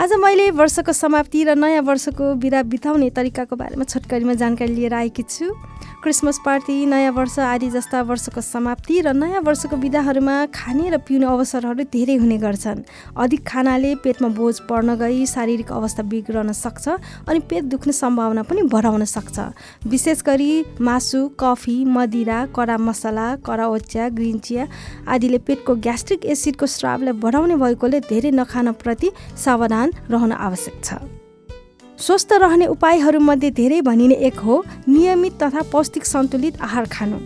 आज मैले वर्षको समाप्ति र नयाँ वर्षको बिदा बिताउने तरिकाको बारेमा छोटकरीमा जानकारी लिएर आएकी छु। क्रिसमस पार्टी नयाँ वर्ष आदि जस्ता वर्षको समाप्ति र नयाँ वर्षको विधाहरूमा खाने र पिउने अवसरहरू धेरै हुने गर्छन्। अधिक खानाले पेटमा बोझ पर्न गई शारीरिक अवस्था बिग्रन सक्छ अनि पेट दुख्ने सम्भावना पनि बढाउन सक्छ। विशेष गरी मासु कफी मदिरा कडा मसला कडा ओच्या ग्रिन चिया आदिले पेटको ग्यास्ट्रिक एसिडको स्रावलाई बढाउने भएकोले धेरै नखानप्रति सावधान रहन आवश्यक छ। स्वस्थ रहने उपायहरूमध्ये धेरै भनिने एक हो नियमित तथा पौष्टिक सन्तुलित आहार खानु।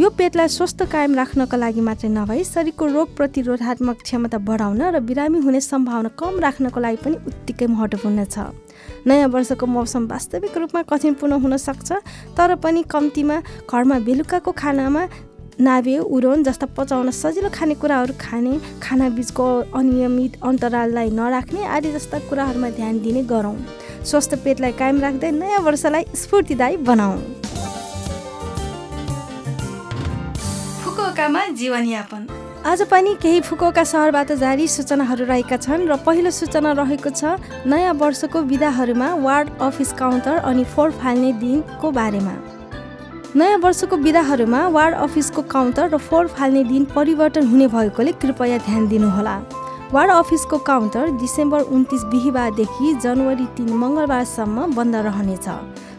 यो पेटलाई स्वस्थ कायम राख्नको लागि मात्रै नभई शरीरको रोग प्रतिरोधात्मक क्षमता बढाउन र बिरामी हुने सम्भावना कम राख्नको लागि पनि उत्तिकै महत्त्वपूर्ण छ। नयाँ वर्षको मौसम वास्तविक रूपमा कठिनपूर्ण हुन सक्छ तर पनि कम्तीमा घरमा बेलुकाको खानामा नाभे उरोन जस्ता पचाउन सजिलो खानेकुराहरू खाने खाना बिचको अनियमित अन्तराललाई नराख्ने आदि जस्ता कुराहरूमा ध्यान दिने गरौँ। स्वस्थ पेटलाई कायम राख्दै नयाँ वर्षलाई स्फूर्तिदायी बनाऊ। फुकुओकामा जीवनयापन। आज पनि केही फुकुओका सहरबाट जारी सूचनाहरू रहेका छन् र पहिलो सूचना रहेको छ नयाँ वर्षको विधाहरूमा वार्ड अफिस काउन्टर अनि फोहोर फाल्ने दिनको बारेमा। नयाँ वर्षको विधाहरूमा वार्ड अफिसको काउन्टर र फोहोर फाल्ने दिन परिवर्तन हुने भएकोले कृपया ध्यान दिनुहोला। वार्ड अफिसको काउन्टर डिसेम्बर उन्तिस बिहिबारदेखि जनवरी तिन मङ्गलबारसम्म बन्द रहनेछ।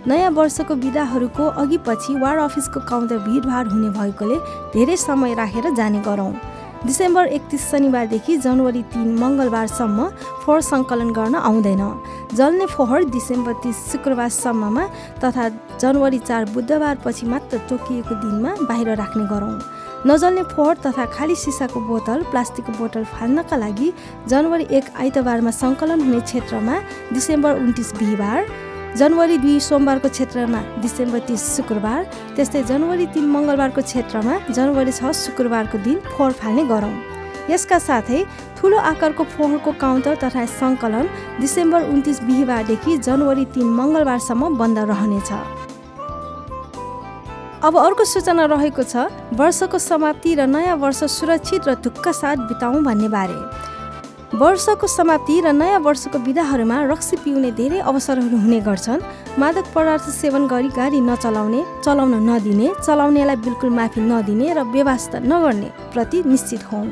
नयाँ वर्षको विधाहरूको अघि पछि वार्ड अफिसको काउन्टर भिडभाड हुने भएकोले धेरै समय राखेर जाने गरौँ। डिसेम्बर एकतिस शनिबारदेखि जनवरी तिन मङ्गलबारसम्म फोहोर सङ्कलन गर्न आउँदैन। जल्ने फोहोर डिसेम्बर तिस शुक्रबारसम्ममा तथा जनवरी चार बुधबारपछि मात्र तोकिएको दिनमा बाहिर राख्ने गरौँ। नजल्ने फोहोर तथा खाली सिसाको बोतल प्लास्टिकको बोतल फाल्नका लागि जनवरी एक आइतबारमा सङ्कलन हुने क्षेत्रमा डिसेम्बर उन्तिस बिहिबार जनवरी दुई सोमबारको क्षेत्रमा डिसेम्बर तिस शुक्रबार त्यस्तै जनवरी तिन मङ्गलबारको क्षेत्रमा जनवरी छ शुक्रबारको दिन फोहोर फाल्ने गरौँ। यसका साथै ठुलो आकारको फोहोरको काउन्टर तथा सङ्कलन डिसेम्बर उन्तिस बिहिबारदेखि जनवरी तिन मङ्गलबारसम्म बन्द रहनेछ। अब अर्को सूचना रहेको छ वर्षको समाप्ति र नयाँ वर्ष सुरक्षित र ढुक्क साथ बिताउँ भन्ने बारे। वर्षको समाप्ति र नयाँ वर्षको विधाहरूमा रक्सी पिउने धेरै अवसरहरू हुने गर्छन्। मादक पदार्थ सेवन गरी गाडी नचलाउने चलाउन नदिने चलाउनेलाई बिल्कुल माफी नदिने र व्यवस्था नगर्ने प्रति निश्चित हौँ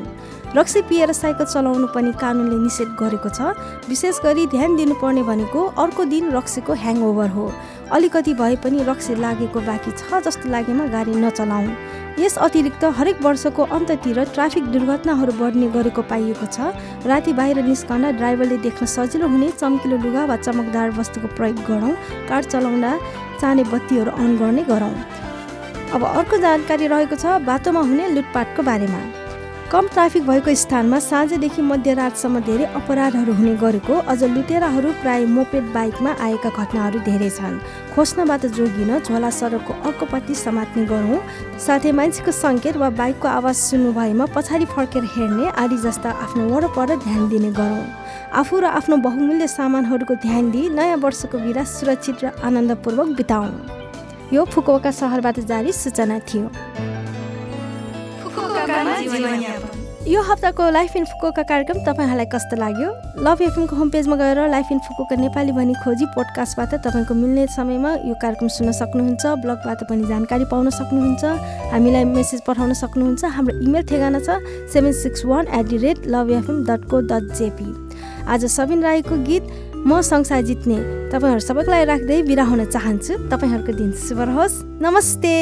रक्सी पिएर साइकल चलाउनु पनि कानुनले निषेध गरेको छ। विशेष गरी ध्यान दिनुपर्ने भनेको अर्को दिन रक्सीको ह्याङओभर हो। अलिकति भए पनि रक्सी लागेको बाँकी छ जस्तो लागेमा गाडी नचलाउँ। यस अतिरिक्त हरेक वर्षको अन्ततिर ट्राफिक दुर्घटनाहरू बढ्ने गरेको पाइएको छ। राति बाहिर निस्कँदा ड्राइभरले देख्न सजिलो हुने चम्किलो लुगा वा चमकदार वस्तुको प्रयोग गरौँ। कार चलाउँदा चाने बत्तीहरू अन गर्ने गरौँ। अब अर्को जानकारी रहेको छ बाटोमा हुने लुटपाटको बारेमा। कम ट्राफिक भएको स्थानमा साँझदेखि मध्यरातसम्म धेरै अपराधहरू हुने गरेको अझ लुटेराहरू प्राय मोपेड बाइकमा आएका घटनाहरू धेरै छन्। खोज्नबाट जोगिन झोला सडकको अर्कोपट्टि समात्ने गरौँ। साथै मान्छेको सङ्केत वा बाइकको आवाज सुन्नु भएमा पछाडि फर्केर हेर्ने आदि जस्ता आफ्नो वरपर ध्यान दिने गरौँ। आफू र आफ्नो बहुमूल्य सामानहरूको ध्यान दिई नयाँ वर्षको बिदा सुरक्षित र आनन्दपूर्वक बिताउँ। यो फुकुवाका सहरबाट जारी सूचना थियो। यो हप्ताको लाइफ इन फुकोका कार्यक्रम तपाईँहरूलाई कस्तो लाग्यो? लभ एफएमको होम पेजमा गएर लाइफ इन फुकोका नेपाली भनी खोजी पोडकास्टबाट तपाईँको मिल्ने समयमा यो कार्यक्रम सुन्न सक्नुहुन्छ ब्लगबाट पनि जानकारी पाउन सक्नुहुन्छ हामीलाई मेसेज पठाउन सक्नुहुन्छ। हाम्रो इमेल ठेगाना छ seven six one at the rate love FM dot co dot JP आज सबिन राईको गीत म संसार जित्ने। तपाईँहरू सबैको लागि राख्दै बिरा हुन चाहन्छु। तपाईँहरूको दिन शुभ रहोस्। नमस्ते!